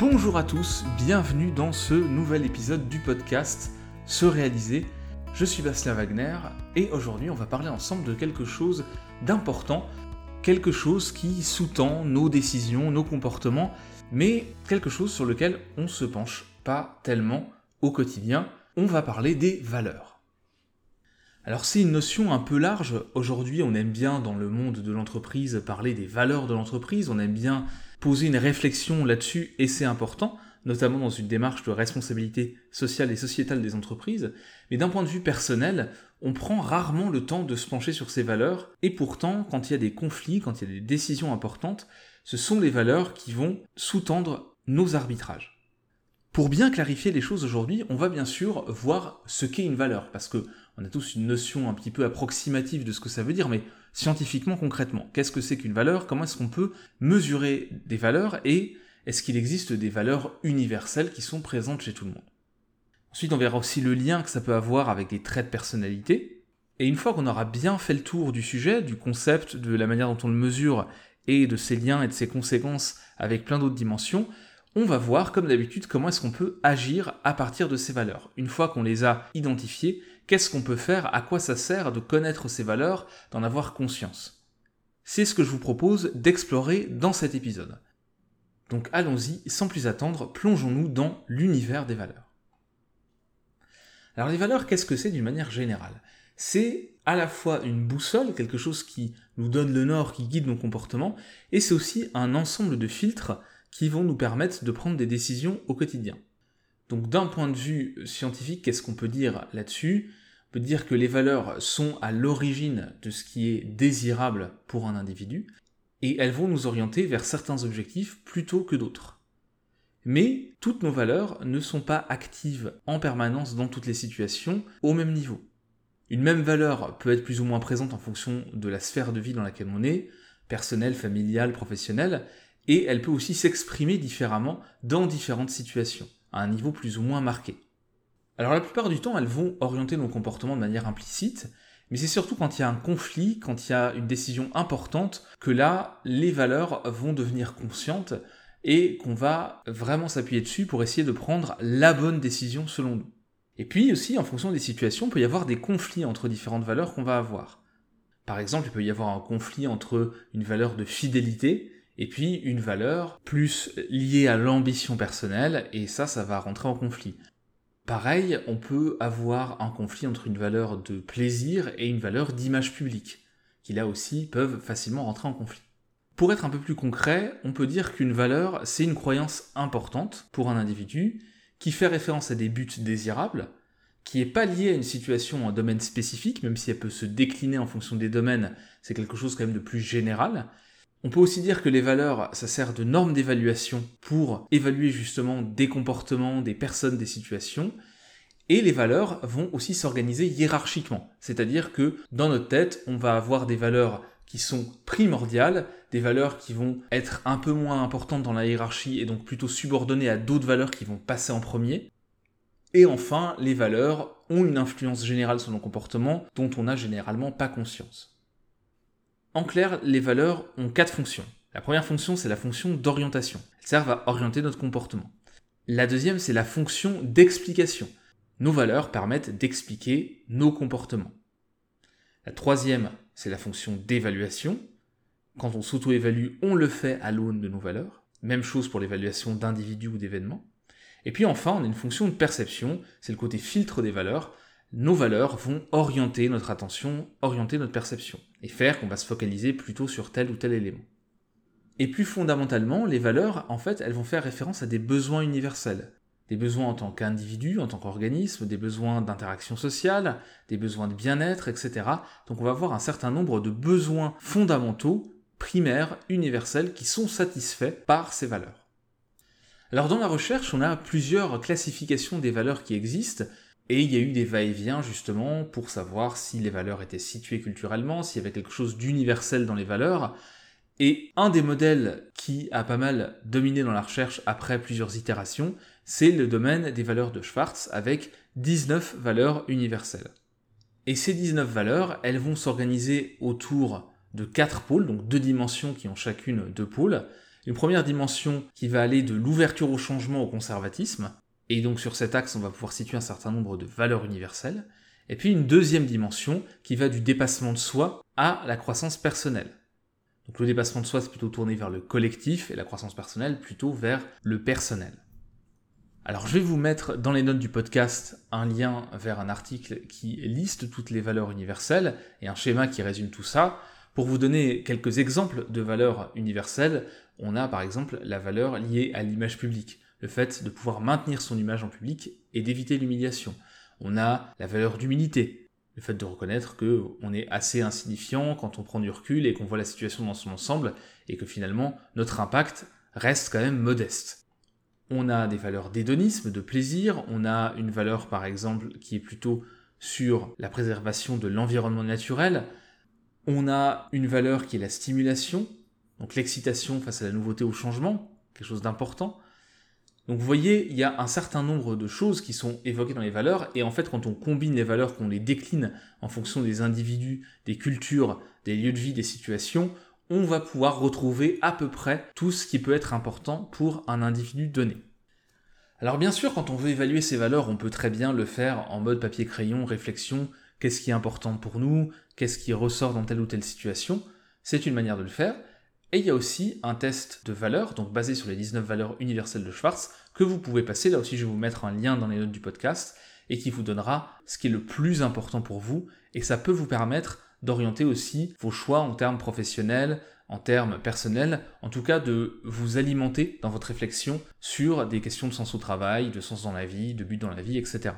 Bonjour à tous, bienvenue dans ce nouvel épisode du podcast Se réaliser. Je suis Bastien Wagner et aujourd'hui on va parler ensemble de quelque chose d'important, quelque chose qui sous-tend nos décisions, nos comportements, mais quelque chose sur lequel on se penche pas tellement au quotidien. On va parler des valeurs. Alors c'est une notion un peu large. Aujourd'hui, on aime bien dans le monde de l'entreprise parler des valeurs de l'entreprise, on aime bien poser une réflexion là-dessus et c'est important, notamment dans une démarche de responsabilité sociale et sociétale des entreprises. Mais d'un point de vue personnel, on prend rarement le temps de se pencher sur ces valeurs et pourtant, quand il y a des conflits, quand il y a des décisions importantes, ce sont les valeurs qui vont sous-tendre nos arbitrages. Pour bien clarifier les choses aujourd'hui, on va bien sûr voir ce qu'est une valeur, parce que on a tous une notion un petit peu approximative de ce que ça veut dire, mais scientifiquement, concrètement, qu'est-ce que c'est qu'une valeur? Comment est-ce qu'on peut mesurer des valeurs Et est-ce qu'il existe des valeurs universelles qui sont présentes chez tout le monde? Ensuite, on verra aussi le lien que ça peut avoir avec des traits de personnalité. Et une fois qu'on aura bien fait le tour du sujet, du concept, de la manière dont on le mesure, et de ses liens et de ses conséquences avec plein d'autres dimensions, on va voir, comme d'habitude, comment est-ce qu'on peut agir à partir de ces valeurs. Une fois qu'on les a identifiées, qu'est-ce qu'on peut faire, à quoi ça sert de connaître ces valeurs, d'en avoir conscience? C'est ce que je vous propose d'explorer dans cet épisode. Donc allons-y, sans plus attendre, plongeons-nous dans l'univers des valeurs. Alors les valeurs, qu'est-ce que c'est d'une manière générale? C'est à la fois une boussole, quelque chose qui nous donne le nord, qui guide nos comportements, et c'est aussi un ensemble de filtres qui vont nous permettre de prendre des décisions au quotidien. Donc d'un point de vue scientifique, qu'est-ce qu'on peut dire là-dessus? On peut dire que les valeurs sont à l'origine de ce qui est désirable pour un individu, et elles vont nous orienter vers certains objectifs plutôt que d'autres. Mais toutes nos valeurs ne sont pas actives en permanence dans toutes les situations au même niveau. Une même valeur peut être plus ou moins présente en fonction de la sphère de vie dans laquelle on est, personnelle, familiale, professionnelle, et elle peut aussi s'exprimer différemment dans différentes situations, à un niveau plus ou moins marqué. Alors la plupart du temps, elles vont orienter nos comportements de manière implicite, mais c'est surtout quand il y a un conflit, quand il y a une décision importante, que là, les valeurs vont devenir conscientes et qu'on va vraiment s'appuyer dessus pour essayer de prendre la bonne décision selon nous. Et puis aussi, en fonction des situations, il peut y avoir des conflits entre différentes valeurs qu'on va avoir. Par exemple, il peut y avoir un conflit entre une valeur de fidélité et puis une valeur plus liée à l'ambition personnelle, et ça, ça va rentrer en conflit. Pareil, on peut avoir un conflit entre une valeur de plaisir et une valeur d'image publique, qui là aussi peuvent facilement rentrer en conflit. Pour être un peu plus concret, on peut dire qu'une valeur, c'est une croyance importante pour un individu, qui fait référence à des buts désirables, qui n'est pas liée à une situation, un domaine spécifique, même si elle peut se décliner en fonction des domaines, c'est quelque chose quand même de plus général, on peut aussi dire que les valeurs, ça sert de norme d'évaluation pour évaluer justement des comportements, des personnes, des situations. Et les valeurs vont aussi s'organiser hiérarchiquement. C'est-à-dire que dans notre tête, on va avoir des valeurs qui sont primordiales, des valeurs qui vont être un peu moins importantes dans la hiérarchie et donc plutôt subordonnées à d'autres valeurs qui vont passer en premier. Et enfin, les valeurs ont une influence générale sur nos comportements dont on n'a généralement pas conscience. En clair, les valeurs ont quatre fonctions. La première fonction, c'est la fonction d'orientation. Elles servent à orienter notre comportement. La deuxième, c'est la fonction d'explication. Nos valeurs permettent d'expliquer nos comportements. La troisième, c'est la fonction d'évaluation. Quand on s'auto-évalue, on le fait à l'aune de nos valeurs. Même chose pour l'évaluation d'individus ou d'événements. Et puis enfin, on a une fonction de perception, c'est le côté filtre des valeurs nos valeurs vont orienter notre attention, orienter notre perception, et faire qu'on va se focaliser plutôt sur tel ou tel élément. Et plus fondamentalement, les valeurs, en fait, elles vont faire référence à des besoins universels. Des besoins en tant qu'individu, en tant qu'organisme, des besoins d'interaction sociale, des besoins de bien-être, etc. Donc on va avoir un certain nombre de besoins fondamentaux, primaires, universels, qui sont satisfaits par ces valeurs. Alors dans la recherche, on a plusieurs classifications des valeurs qui existent, et il y a eu des va-et-vient justement pour savoir si les valeurs étaient situées culturellement, s'il y avait quelque chose d'universel dans les valeurs. Et un des modèles qui a pas mal dominé dans la recherche après plusieurs itérations, c'est le domaine des valeurs de Schwartz avec 19 valeurs universelles. Et ces 19 valeurs, elles vont s'organiser autour de quatre pôles, donc deux dimensions qui ont chacune deux pôles, Une première dimension qui va aller de l'ouverture au changement au conservatisme, et donc sur cet axe, on va pouvoir situer un certain nombre de valeurs universelles. Et puis une deuxième dimension qui va du dépassement de soi à la croissance personnelle. Donc le dépassement de soi, c'est plutôt tourné vers le collectif et la croissance personnelle plutôt vers le personnel. Alors je vais vous mettre dans les notes du podcast un lien vers un article qui liste toutes les valeurs universelles et un schéma qui résume tout ça. Pour vous donner quelques exemples de valeurs universelles, on a par exemple la valeur liée à l'image publique, le fait de pouvoir maintenir son image en public et d'éviter l'humiliation. On a la valeur d'humilité, le fait de reconnaître que on est assez insignifiant quand on prend du recul et qu'on voit la situation dans son ensemble et que finalement notre impact reste quand même modeste. On a des valeurs d'hédonisme, de plaisir, on a une valeur par exemple qui est plutôt sur la préservation de l'environnement naturel, on a une valeur qui est la stimulation, donc l'excitation face à la nouveauté ou au changement, quelque chose d'important. Donc vous voyez, il y a un certain nombre de choses qui sont évoquées dans les valeurs, et en fait quand on combine les valeurs, qu'on les décline en fonction des individus, des cultures, des lieux de vie, des situations, on va pouvoir retrouver à peu près tout ce qui peut être important pour un individu donné. Alors bien sûr, quand on veut évaluer ces valeurs, on peut très bien le faire en mode papier-crayon, réflexion, qu'est-ce qui est important pour nous, qu'est-ce qui ressort dans telle ou telle situation, c'est une manière de le faire, et il y a aussi un test de valeur, donc basé sur les 19 valeurs universelles de Schwartz, que vous pouvez passer. Là aussi, je vais vous mettre un lien dans les notes du podcast et qui vous donnera ce qui est le plus important pour vous. Et ça peut vous permettre d'orienter aussi vos choix en termes professionnels, en termes personnels, en tout cas de vous alimenter dans votre réflexion sur des questions de sens au travail, de sens dans la vie, de but dans la vie, etc.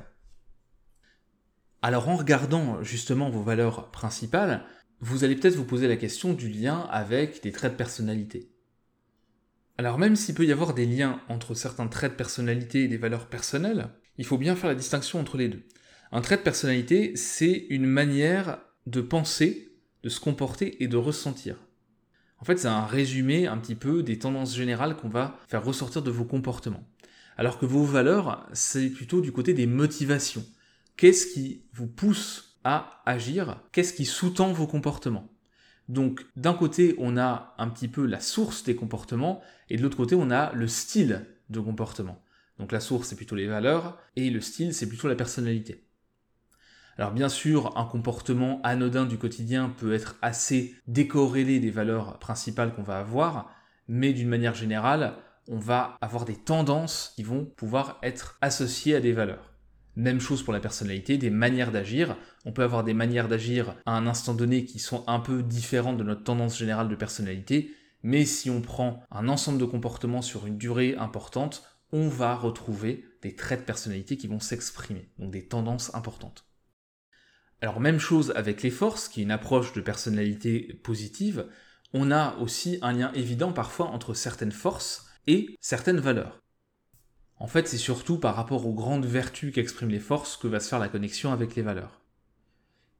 Alors en regardant justement vos valeurs principales, vous allez peut-être vous poser la question du lien avec des traits de personnalité. Alors même s'il peut y avoir des liens entre certains traits de personnalité et des valeurs personnelles, il faut bien faire la distinction entre les deux. Un trait de personnalité, c'est une manière de penser, de se comporter et de ressentir. En fait, c'est un résumé un petit peu des tendances générales qu'on va faire ressortir de vos comportements. Alors que vos valeurs, c'est plutôt du côté des motivations. Qu'est-ce qui vous pousse à agir, qu'est-ce qui sous-tend vos comportements? Donc d'un côté, on a un petit peu la source des comportements, et de l'autre côté, on a le style de comportement. Donc la source, c'est plutôt les valeurs, et le style, c'est plutôt la personnalité. Alors bien sûr, un comportement anodin du quotidien peut être assez décorrélé des valeurs principales qu'on va avoir, mais d'une manière générale, on va avoir des tendances qui vont pouvoir être associées à des valeurs. Même chose pour la personnalité, des manières d'agir. On peut avoir des manières d'agir à un instant donné qui sont un peu différentes de notre tendance générale de personnalité, mais si on prend un ensemble de comportements sur une durée importante, on va retrouver des traits de personnalité qui vont s'exprimer, donc des tendances importantes. Alors même chose avec les forces, qui est une approche de personnalité positive, on a aussi un lien évident parfois entre certaines forces et certaines valeurs. En fait, c'est surtout par rapport aux grandes vertus qu'expriment les forces que va se faire la connexion avec les valeurs.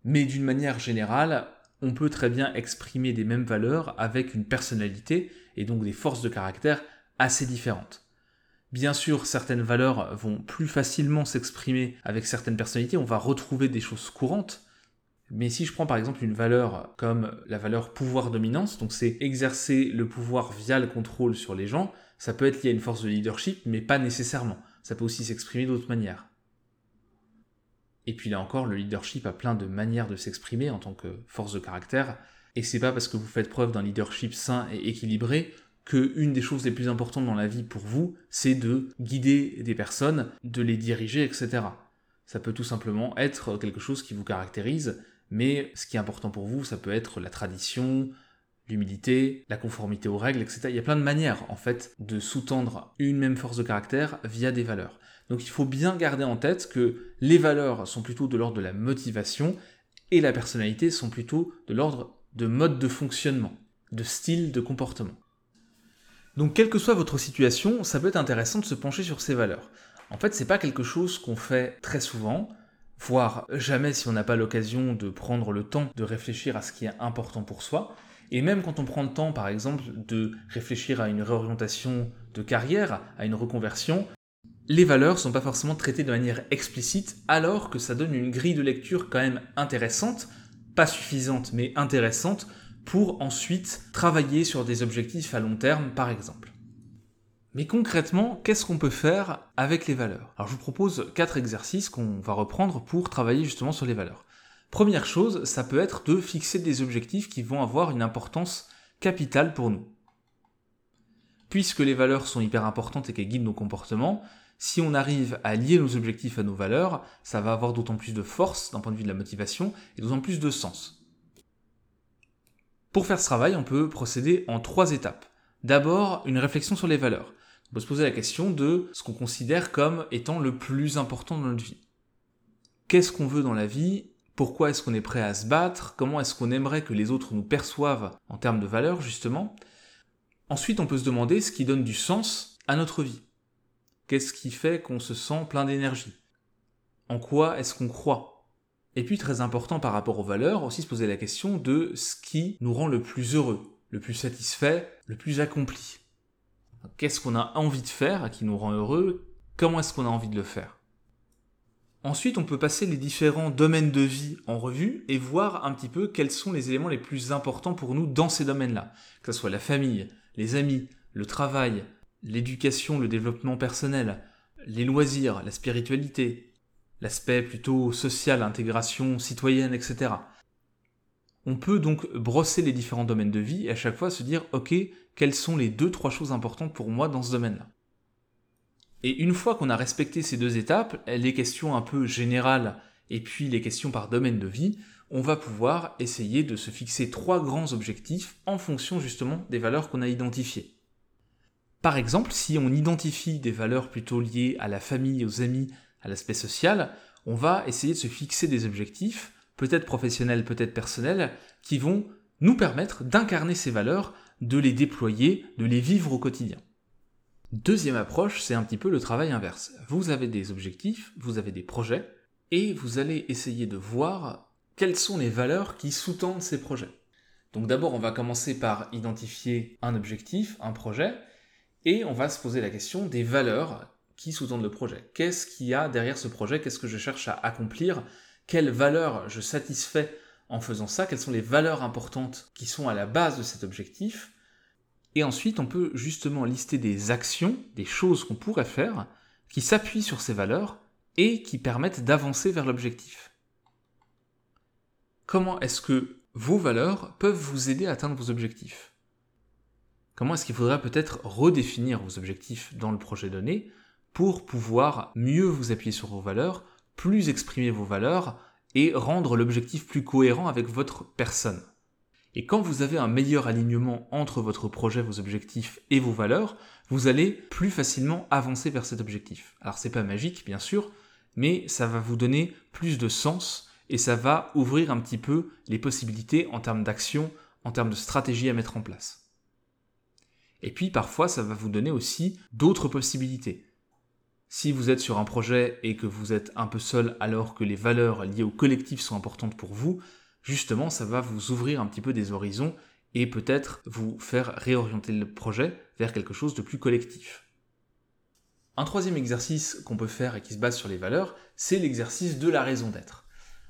Mais d'une manière générale, on peut très bien exprimer des mêmes valeurs avec une personnalité et donc des forces de caractère assez différentes. Bien sûr, certaines valeurs vont plus facilement s'exprimer avec certaines personnalités, on va retrouver des choses courantes, mais si je prends par exemple une valeur comme la valeur pouvoir-dominance, donc c'est exercer le pouvoir via le contrôle sur les gens, ça peut être lié à une force de leadership, mais pas nécessairement. Ça peut aussi s'exprimer d'autres manières. Et puis là encore, le leadership a plein de manières de s'exprimer en tant que force de caractère, et c'est pas parce que vous faites preuve d'un leadership sain et équilibré que une des choses les plus importantes dans la vie pour vous, c'est de guider des personnes, de les diriger, etc. Ça peut tout simplement être quelque chose qui vous caractérise, mais ce qui est important pour vous, ça peut être la tradition, l'humilité, la conformité aux règles, etc. Il y a plein de manières, en fait, de sous-tendre une même force de caractère via des valeurs. Donc il faut bien garder en tête que les valeurs sont plutôt de l'ordre de la motivation et la personnalité sont plutôt de l'ordre de mode de fonctionnement, de style de comportement. Donc quelle que soit votre situation, ça peut être intéressant de se pencher sur ces valeurs. En fait, c'est pas quelque chose qu'on fait très souvent, voire jamais si on n'a pas l'occasion de prendre le temps de réfléchir à ce qui est important pour soi. Et même quand on prend le temps, par exemple, de réfléchir à une réorientation de carrière, à une reconversion, les valeurs ne sont pas forcément traitées de manière explicite, alors que ça donne une grille de lecture quand même intéressante, pas suffisante, mais intéressante, pour ensuite travailler sur des objectifs à long terme par exemple. Mais concrètement, qu'est-ce qu'on peut faire avec les valeurs? Alors je vous propose quatre exercices qu'on va reprendre pour travailler justement sur les valeurs. Première chose, ça peut être de fixer des objectifs qui vont avoir une importance capitale pour nous. Puisque les valeurs sont hyper importantes et qu'elles guident nos comportements, si on arrive à lier nos objectifs à nos valeurs, ça va avoir d'autant plus de force d'un point de vue de la motivation et d'autant plus de sens. Pour faire ce travail, on peut procéder en trois étapes. D'abord, une réflexion sur les valeurs. On peut se poser la question de ce qu'on considère comme étant le plus important dans notre vie. Qu'est-ce qu'on veut dans la vie? Pourquoi est-ce qu'on est prêt à se battre? Comment est-ce qu'on aimerait que les autres nous perçoivent en termes de valeurs, justement? Ensuite, on peut se demander ce qui donne du sens à notre vie. Qu'est-ce qui fait qu'on se sent plein d'énergie? En quoi est-ce qu'on croit? Et puis, très important par rapport aux valeurs, aussi se poser la question de ce qui nous rend le plus heureux, le plus satisfait, le plus accompli. Qu'est-ce qu'on a envie de faire qui nous rend heureux? Comment est-ce qu'on a envie de le faire? Ensuite, on peut passer les différents domaines de vie en revue et voir un petit peu quels sont les éléments les plus importants pour nous dans ces domaines-là. Que ce soit la famille, les amis, le travail, l'éducation, le développement personnel, les loisirs, la spiritualité, l'aspect plutôt social, intégration citoyenne, etc. On peut donc brosser les différents domaines de vie et à chaque fois se dire ok, quelles sont les deux, trois choses importantes pour moi dans ce domaine-là? Et une fois qu'on a respecté ces deux étapes, les questions un peu générales et puis les questions par domaine de vie, on va pouvoir essayer de se fixer trois grands objectifs en fonction justement des valeurs qu'on a identifiées. Par exemple, si on identifie des valeurs plutôt liées à la famille, aux amis, à l'aspect social, on va essayer de se fixer des objectifs peut-être professionnels, peut-être personnels, qui vont nous permettre d'incarner ces valeurs, de les déployer, de les vivre au quotidien. Deuxième approche, c'est un petit peu le travail inverse. Vous avez des objectifs, vous avez des projets, et vous allez essayer de voir quelles sont les valeurs qui sous-tendent ces projets. Donc d'abord, on va commencer par identifier un objectif, un projet, et on va se poser la question des valeurs qui sous-tendent le projet. Qu'est-ce qu'il y a derrière ce projet? Qu'est-ce que je cherche à accomplir quelles valeurs je satisfais en faisant ça, quelles sont les valeurs importantes qui sont à la base de cet objectif. Et ensuite, on peut justement lister des actions, des choses qu'on pourrait faire, qui s'appuient sur ces valeurs et qui permettent d'avancer vers l'objectif. Comment est-ce que vos valeurs peuvent vous aider à atteindre vos objectifs? Comment est-ce qu'il faudrait peut-être redéfinir vos objectifs dans le projet donné pour pouvoir mieux vous appuyer sur vos valeurs, plus exprimer vos valeurs et rendre l'objectif plus cohérent avec votre personne. Et quand vous avez un meilleur alignement entre votre projet, vos objectifs et vos valeurs, vous allez plus facilement avancer vers cet objectif. Alors c'est pas magique, bien sûr, mais ça va vous donner plus de sens et ça va ouvrir un petit peu les possibilités en termes d'action, en termes de stratégie à mettre en place. Et puis parfois, ça va vous donner aussi d'autres possibilités. Si vous êtes sur un projet et que vous êtes un peu seul alors que les valeurs liées au collectif sont importantes pour vous, justement, ça va vous ouvrir un petit peu des horizons et peut-être vous faire réorienter le projet vers quelque chose de plus collectif. Un troisième exercice qu'on peut faire et qui se base sur les valeurs, c'est l'exercice de la raison d'être.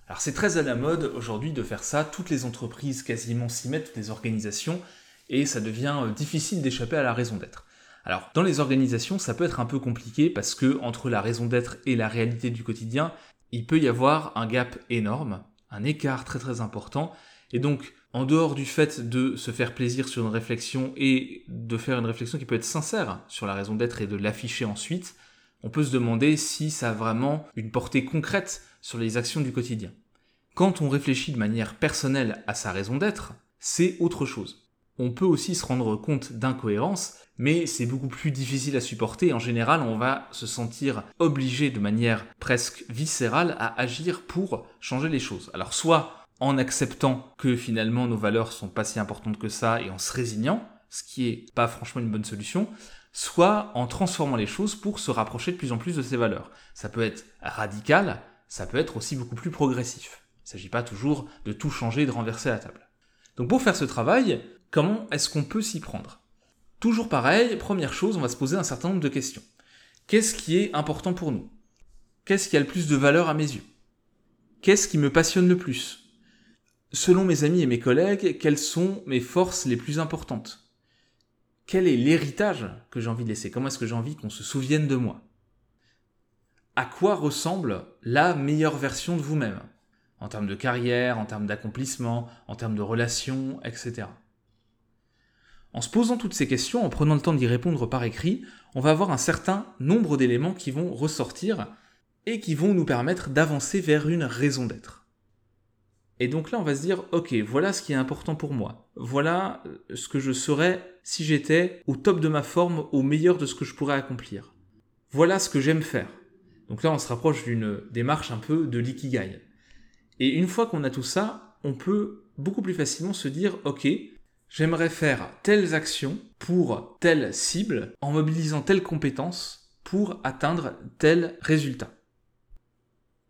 Alors c'est très à la mode aujourd'hui de faire ça, toutes les entreprises quasiment s'y mettent, toutes les organisations, et ça devient euh, difficile d'échapper à la raison d'être. Alors, dans les organisations, ça peut être un peu compliqué parce que entre la raison d'être et la réalité du quotidien, il peut y avoir un gap énorme, un écart très très important. Et donc, en dehors du fait de se faire plaisir sur une réflexion et de faire une réflexion qui peut être sincère sur la raison d'être et de l'afficher ensuite, on peut se demander si ça a vraiment une portée concrète sur les actions du quotidien. Quand on réfléchit de manière personnelle à sa raison d'être, c'est autre chose. On peut aussi se rendre compte d'incohérences, mais c'est beaucoup plus difficile à supporter. En général, on va se sentir obligé de manière presque viscérale à agir pour changer les choses. Alors soit en acceptant que finalement nos valeurs sont pas si importantes que ça et en se résignant, ce qui est pas franchement une bonne solution, soit en transformant les choses pour se rapprocher de plus en plus de ces valeurs. Ça peut être radical, ça peut être aussi beaucoup plus progressif. Il ne s'agit pas toujours de tout changer et de renverser la table. Donc pour faire ce travail, comment est-ce qu'on peut s'y prendre? Toujours pareil, première chose, on va se poser un certain nombre de questions. Qu'est-ce qui est important pour nous? Qu'est-ce qui a le plus de valeur à mes yeux? Qu'est-ce qui me passionne le plus? Selon mes amis et mes collègues, quelles sont mes forces les plus importantes? Quel est l'héritage que j'ai envie de laisser? Comment est-ce que j'ai envie qu'on se souvienne de moi? À quoi ressemble la meilleure version de vous-même? En termes de carrière, en termes d'accomplissement, en termes de relations, etc. En se posant toutes ces questions, en prenant le temps d'y répondre par écrit, on va avoir un certain nombre d'éléments qui vont ressortir et qui vont nous permettre d'avancer vers une raison d'être. Et donc là, on va se dire, ok, voilà ce qui est important pour moi. Voilà euh, ce que je serais si j'étais au top de ma forme, au meilleur de ce que je pourrais accomplir. Voilà ce que j'aime faire. Donc là, on se rapproche d'une démarche un peu de l'ikigai. Et une fois qu'on a tout ça, on peut beaucoup plus facilement se dire, ok, j'aimerais faire telles actions pour telle cible en mobilisant telle compétence pour atteindre tel résultat.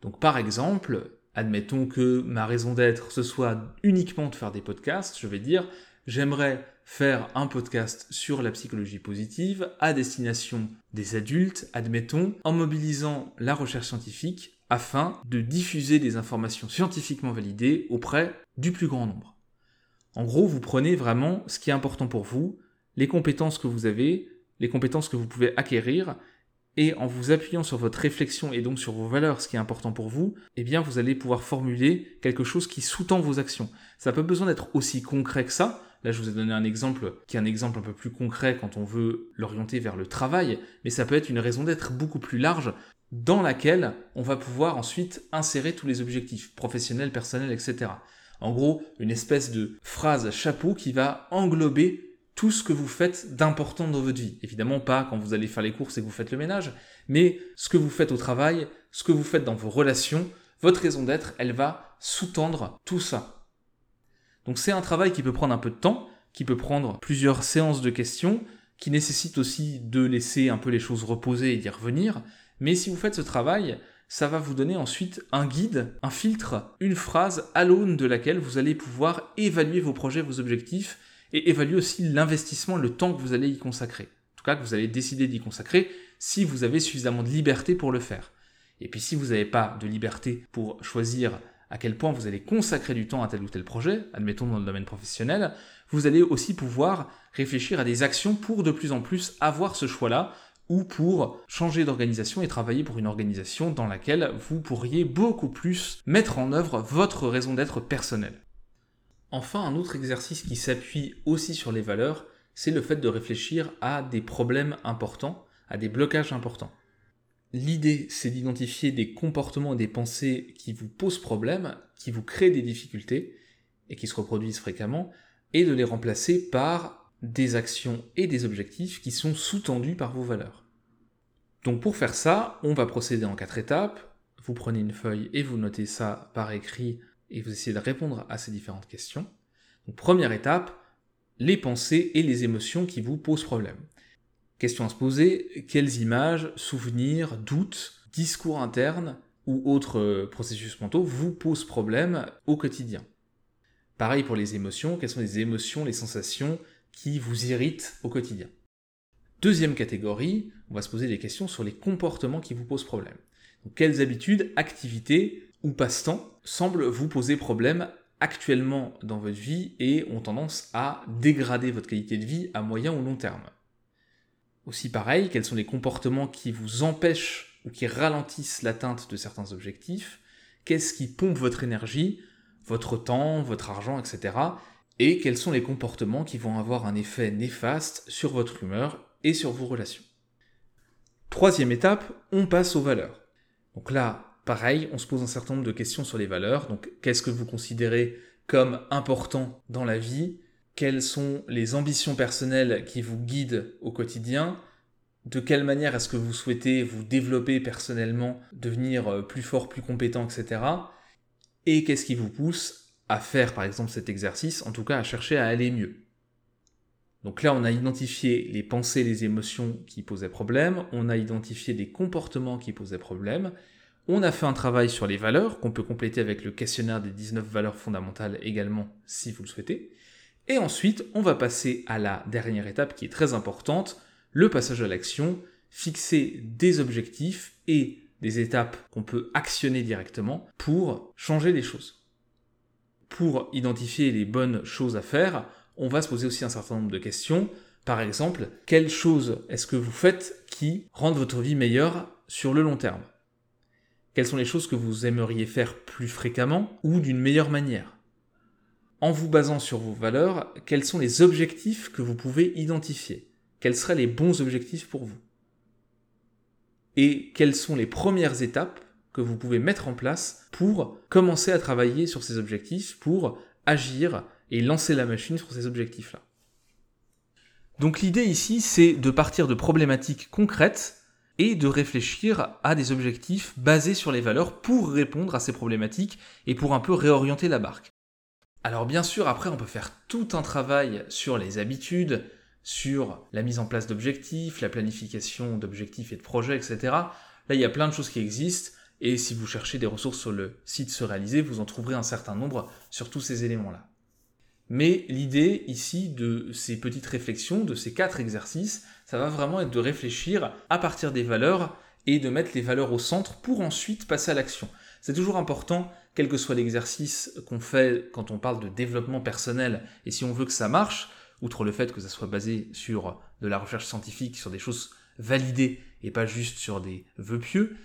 Donc par exemple, admettons que ma raison d'être ce soit uniquement de faire des podcasts, je vais dire j'aimerais faire un podcast sur la psychologie positive à destination des adultes, admettons, en mobilisant la recherche scientifique afin de diffuser des informations scientifiquement validées auprès du plus grand nombre. En gros, vous prenez vraiment ce qui est important pour vous, les compétences que vous avez, les compétences que vous pouvez acquérir, et en vous appuyant sur votre réflexion et donc sur vos valeurs, ce qui est important pour vous, eh bien vous allez pouvoir formuler quelque chose qui sous-tend vos actions. Ça n'a pas besoin d'être aussi concret que ça. Là, je vous ai donné un exemple qui est un exemple un peu plus concret quand on veut l'orienter vers le travail, mais ça peut être une raison d'être beaucoup plus large dans laquelle on va pouvoir ensuite insérer tous les objectifs professionnels, personnels, etc. En gros, une espèce de phrase chapeau qui va englober tout ce que vous faites d'important dans votre vie. Évidemment pas quand vous allez faire les courses et que vous faites le ménage, mais ce que vous faites au travail, ce que vous faites dans vos relations, votre raison d'être, elle va sous-tendre tout ça. Donc c'est un travail qui peut prendre un peu de temps, qui peut prendre plusieurs séances de questions, qui nécessite aussi de laisser un peu les choses reposer et d'y revenir, mais si vous faites ce travail, ça va vous donner ensuite un guide, un filtre, une phrase à l'aune de laquelle vous allez pouvoir évaluer vos projets, vos objectifs et évaluer aussi l'investissement, le temps que vous allez y consacrer. En tout cas, que vous allez décider d'y consacrer si vous avez suffisamment de liberté pour le faire. Et puis si vous n'avez pas de liberté pour choisir à quel point vous allez consacrer du temps à tel ou tel projet, admettons dans le domaine professionnel, vous allez aussi pouvoir réfléchir à des actions pour de plus en plus avoir ce choix-là, ou pour changer d'organisation et travailler pour une organisation dans laquelle vous pourriez beaucoup plus mettre en œuvre votre raison d'être personnelle. Enfin, un autre exercice qui s'appuie aussi sur les valeurs, c'est le fait de réfléchir à des problèmes importants, à des blocages importants. L'idée, c'est d'identifier des comportements et des pensées qui vous posent problème, qui vous créent des difficultés et qui se reproduisent fréquemment, et de les remplacer par des actions et des objectifs qui sont sous-tendus par vos valeurs. Donc pour faire ça, on va procéder en quatre étapes. Vous prenez une feuille et vous notez ça par écrit et vous essayez de répondre à ces différentes questions. Première étape, les pensées et les émotions qui vous posent problème. Question à se poser, quelles images, souvenirs, doutes, discours internes ou autres euh, processus mentaux vous posent problème au quotidien? Pareil pour les émotions, quelles sont les émotions, les sensations qui vous irritent au quotidien. Deuxième catégorie, on va se poser des questions sur les comportements qui vous posent problème. quelles habitudes, activités ou passe-temps semblent vous poser problème actuellement dans votre vie et ont tendance à dégrader votre qualité de vie à moyen ou long terme? Aussi pareil, quels sont les comportements qui vous empêchent ou qui ralentissent l'atteinte de certains objectifs? Qu'est-ce qui pompe votre énergie, votre temps, votre argent, etc et quels sont les comportements qui vont avoir un effet néfaste sur votre humeur et sur vos relations? Troisième étape, on passe aux valeurs. Donc là, pareil, on se pose un certain nombre de questions sur les valeurs. Donc qu'est-ce que vous considérez comme important dans la vie? Quelles sont les ambitions personnelles qui vous guident au quotidien? De quelle manière est-ce que vous souhaitez vous développer personnellement, devenir euh, plus fort, plus compétent, etc. Et qu'est-ce qui vous pousse à faire par exemple cet exercice, en tout cas à chercher à aller mieux. Donc là, on a identifié les pensées, les émotions qui posaient problème, on a identifié des comportements qui posaient problème, on a fait un travail sur les valeurs qu'on peut compléter avec le questionnaire des 19 valeurs fondamentales également si vous le souhaitez. Et ensuite, on va passer à la dernière étape qui est très importante, le passage à l'action, fixer des objectifs et des étapes qu'on peut actionner directement pour changer les choses. Pour identifier les bonnes choses à faire, on va se poser aussi un certain nombre de questions. Par exemple, quelles choses est-ce que vous faites qui rendent votre vie meilleure sur le long terme? Quelles sont les choses que vous aimeriez faire plus fréquemment ou d'une meilleure manière? En vous basant sur vos valeurs, quels sont les objectifs que vous pouvez identifier? Quels seraient les bons objectifs pour vous? Et quelles sont les premières étapes que vous pouvez mettre en place pour commencer à travailler sur ces objectifs, pour agir et lancer la machine sur ces objectifs-là. Donc l'idée ici, c'est de partir de problématiques concrètes et de réfléchir à des objectifs basés sur les valeurs pour répondre à ces problématiques et pour un peu réorienter la barque. Alors bien sûr, après, on peut faire tout un travail sur les habitudes, sur la mise en place d'objectifs, la planification d'objectifs et de projets, etc. Là, il y a plein de choses qui existent. Et si vous cherchez des ressources sur le site Se Réaliser, vous en trouverez un certain nombre sur tous ces éléments-là. Mais l'idée ici de ces petites réflexions, de ces quatre exercices, ça va vraiment être de réfléchir à partir des valeurs et de mettre les valeurs au centre pour ensuite passer à l'action. C'est toujours important, quel que soit l'exercice qu'on fait quand on parle de développement personnel, et si on veut que ça marche, outre le fait que ça soit basé sur de la recherche scientifique, sur des choses validées et pas juste sur des vœux pieux,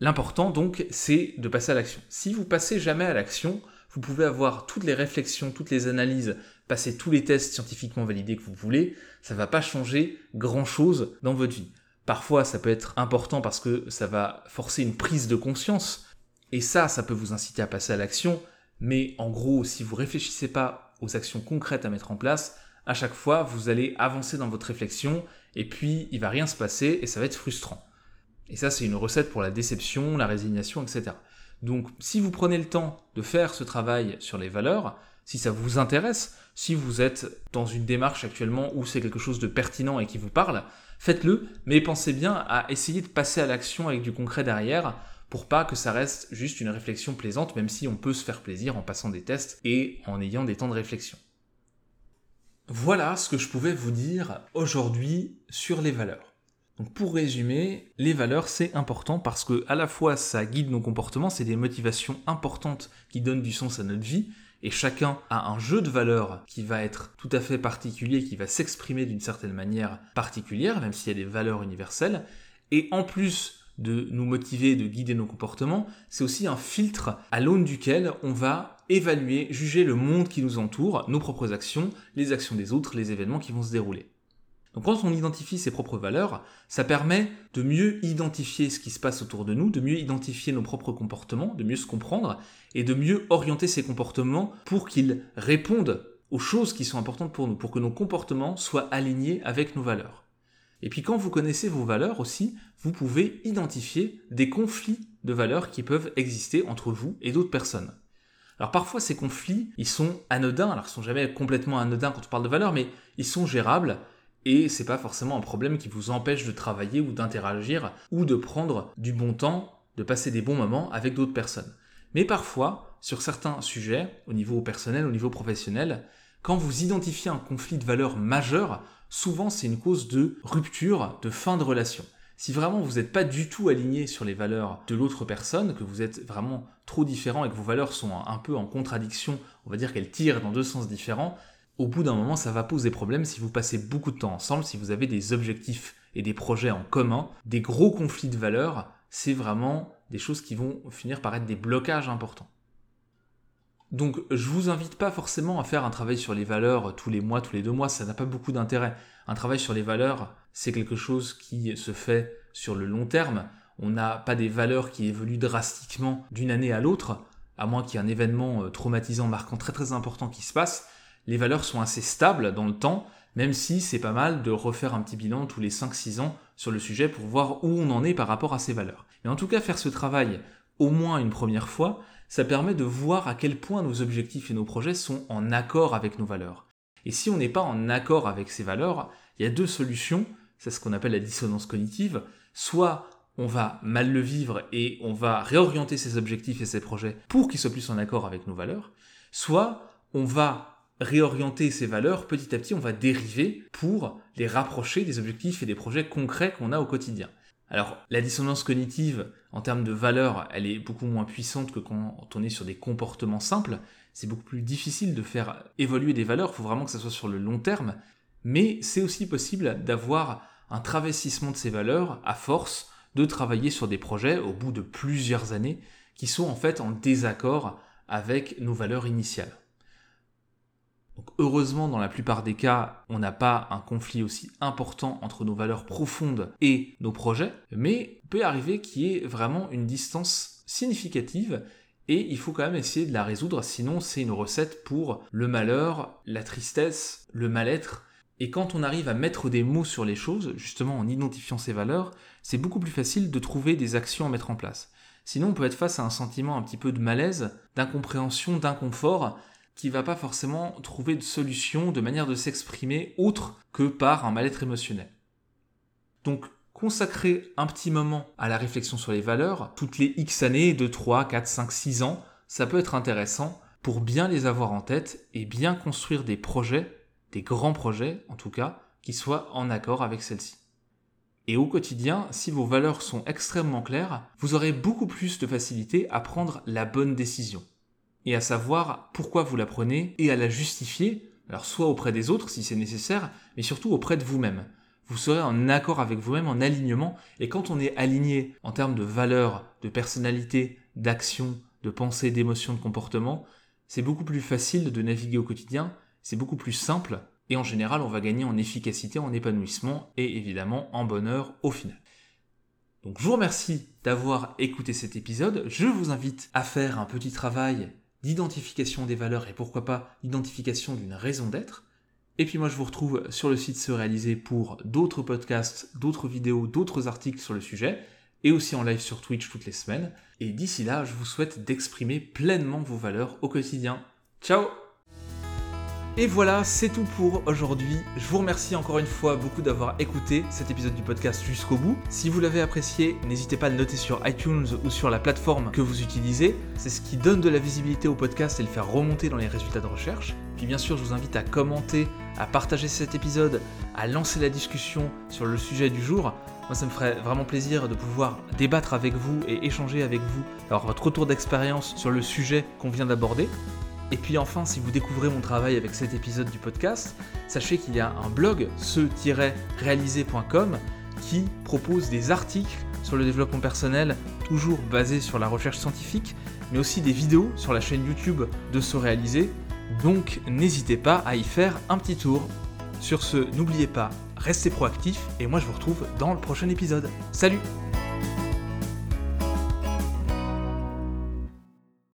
L'important donc, c'est de passer à l'action. Si vous passez jamais à l'action, vous pouvez avoir toutes les réflexions, toutes les analyses, passer tous les tests scientifiquement validés que vous voulez, ça va pas changer grand chose dans votre vie. Parfois, ça peut être important parce que ça va forcer une prise de conscience, et ça, ça peut vous inciter à passer à l'action, mais en gros, si vous réfléchissez pas aux actions concrètes à mettre en place, à chaque fois, vous allez avancer dans votre réflexion, et puis il va rien se passer, et ça va être frustrant. Et ça, c'est une recette pour la déception, la résignation, etc. Donc, si vous prenez le temps de faire ce travail sur les valeurs, si ça vous intéresse, si vous êtes dans une démarche actuellement où c'est quelque chose de pertinent et qui vous parle, faites-le, mais pensez bien à essayer de passer à l'action avec du concret derrière pour pas que ça reste juste une réflexion plaisante, même si on peut se faire plaisir en passant des tests et en ayant des temps de réflexion. Voilà ce que je pouvais vous dire aujourd'hui sur les valeurs. Donc pour résumer, les valeurs c'est important parce que à la fois ça guide nos comportements, c'est des motivations importantes qui donnent du sens à notre vie et chacun a un jeu de valeurs qui va être tout à fait particulier, qui va s'exprimer d'une certaine manière particulière, même s'il y a des valeurs universelles. Et en plus de nous motiver, de guider nos comportements, c'est aussi un filtre à l'aune duquel on va évaluer, juger le monde qui nous entoure, nos propres actions, les actions des autres, les événements qui vont se dérouler. Donc quand on identifie ses propres valeurs, ça permet de mieux identifier ce qui se passe autour de nous, de mieux identifier nos propres comportements, de mieux se comprendre et de mieux orienter ces comportements pour qu'ils répondent aux choses qui sont importantes pour nous, pour que nos comportements soient alignés avec nos valeurs. Et puis quand vous connaissez vos valeurs aussi, vous pouvez identifier des conflits de valeurs qui peuvent exister entre vous et d'autres personnes. Alors parfois ces conflits, ils sont anodins, alors ils sont jamais complètement anodins quand on parle de valeurs, mais ils sont gérables, et c'est pas forcément un problème qui vous empêche de travailler ou d'interagir ou de prendre du bon temps, de passer des bons moments avec d'autres personnes. Mais parfois, sur certains sujets, au niveau personnel, au niveau professionnel, quand vous identifiez un conflit de valeurs majeur, souvent c'est une cause de rupture, de fin de relation. Si vraiment vous n'êtes pas du tout aligné sur les valeurs de l'autre personne, que vous êtes vraiment trop différent et que vos valeurs sont un peu en contradiction, on va dire qu'elles tirent dans deux sens différents, au bout d'un moment, ça va poser problème si vous passez beaucoup de temps ensemble, si vous avez des objectifs et des projets en commun, des gros conflits de valeurs, c'est vraiment des choses qui vont finir par être des blocages importants. Donc je vous invite pas forcément à faire un travail sur les valeurs tous les mois, tous les deux mois, ça n'a pas beaucoup d'intérêt. Un travail sur les valeurs, c'est quelque chose qui se fait sur le long terme. On n'a pas des valeurs qui évoluent drastiquement d'une année à l'autre, à moins qu'il y ait un événement euh, traumatisant, marquant très très important qui se passe les valeurs sont assez stables dans le temps, même si c'est pas mal de refaire un petit bilan tous les 5-6 ans sur le sujet pour voir où on en est par rapport à ces valeurs. Mais en tout cas, faire ce travail au moins une première fois, ça permet de voir à quel point nos objectifs et nos projets sont en accord avec nos valeurs. Et si on n'est pas en accord avec ces valeurs, il y a deux solutions, c'est ce qu'on appelle la dissonance cognitive, soit on va mal le vivre et on va réorienter ses objectifs et ses projets pour qu'ils soient plus en accord avec nos valeurs, soit on va réorienter ces valeurs, petit à petit, on va dériver pour les rapprocher des objectifs et des projets concrets qu'on a au quotidien. Alors, la dissonance cognitive, en termes de valeurs, elle est beaucoup moins puissante que quand on est sur des comportements simples. c'est beaucoup plus difficile de faire évoluer des valeurs, il faut vraiment que ça soit sur le long terme, mais c'est aussi possible d'avoir un travestissement de ces valeurs à force de travailler sur des projets au bout de plusieurs années qui sont en fait en désaccord avec nos valeurs initiales. Donc heureusement, dans la plupart des cas, on n'a pas un conflit aussi important entre nos valeurs profondes et nos projets, mais il peut arriver qu'il y ait vraiment une distance significative et il faut quand même essayer de la résoudre, sinon c'est une recette pour le malheur, la tristesse, le mal-être. Et quand on arrive à mettre des mots sur les choses, justement en identifiant ces valeurs, c'est beaucoup plus facile de trouver des actions à mettre en place. Sinon, on peut être face à un sentiment un petit peu de malaise, d'incompréhension, d'inconfort, qui va pas forcément trouver de solution, de manière de s'exprimer autre que par un mal-être émotionnel. Donc, consacrer un petit moment à la réflexion sur les valeurs, toutes les X années, 2, 3, 4, 5, 6 ans, ça peut être intéressant pour bien les avoir en tête et bien construire des projets, des grands projets en tout cas, qui soient en accord avec celles-ci. Et au quotidien, si vos valeurs sont extrêmement claires, vous aurez beaucoup plus de facilité à prendre la bonne décision et à savoir pourquoi vous la prenez et à la justifier, alors soit auprès des autres si c'est nécessaire, mais surtout auprès de vous-même. Vous serez en accord avec vous-même, en alignement, et quand on est aligné en termes de valeurs, de personnalité, d'action, de pensée, d'émotion, de comportement, c'est beaucoup plus facile de naviguer au quotidien, c'est beaucoup plus simple, et en général on va gagner en efficacité, en épanouissement, et évidemment en bonheur au final. Donc je vous remercie d'avoir écouté cet épisode, je vous invite à faire un petit travail d'identification des valeurs et pourquoi pas d'identification d'une raison d'être. Et puis moi je vous retrouve sur le site Se Réaliser pour d'autres podcasts, d'autres vidéos, d'autres articles sur le sujet, et aussi en live sur Twitch toutes les semaines. Et d'ici là, je vous souhaite d'exprimer pleinement vos valeurs au quotidien. Ciao et voilà, c'est tout pour aujourd'hui. Je vous remercie encore une fois beaucoup d'avoir écouté cet épisode du podcast jusqu'au bout. Si vous l'avez apprécié, n'hésitez pas à le noter sur iTunes ou sur la plateforme que vous utilisez. C'est ce qui donne de la visibilité au podcast et le faire remonter dans les résultats de recherche. Puis bien sûr, je vous invite à commenter, à partager cet épisode, à lancer la discussion sur le sujet du jour. Moi, ça me ferait vraiment plaisir de pouvoir débattre avec vous et échanger avec vous, alors votre retour d'expérience sur le sujet qu'on vient d'aborder. Et puis enfin, si vous découvrez mon travail avec cet épisode du podcast, sachez qu'il y a un blog, ce-réalisé.com, qui propose des articles sur le développement personnel, toujours basés sur la recherche scientifique, mais aussi des vidéos sur la chaîne YouTube de Se Réaliser. Donc n'hésitez pas à y faire un petit tour. Sur ce, n'oubliez pas, restez proactifs et moi je vous retrouve dans le prochain épisode. Salut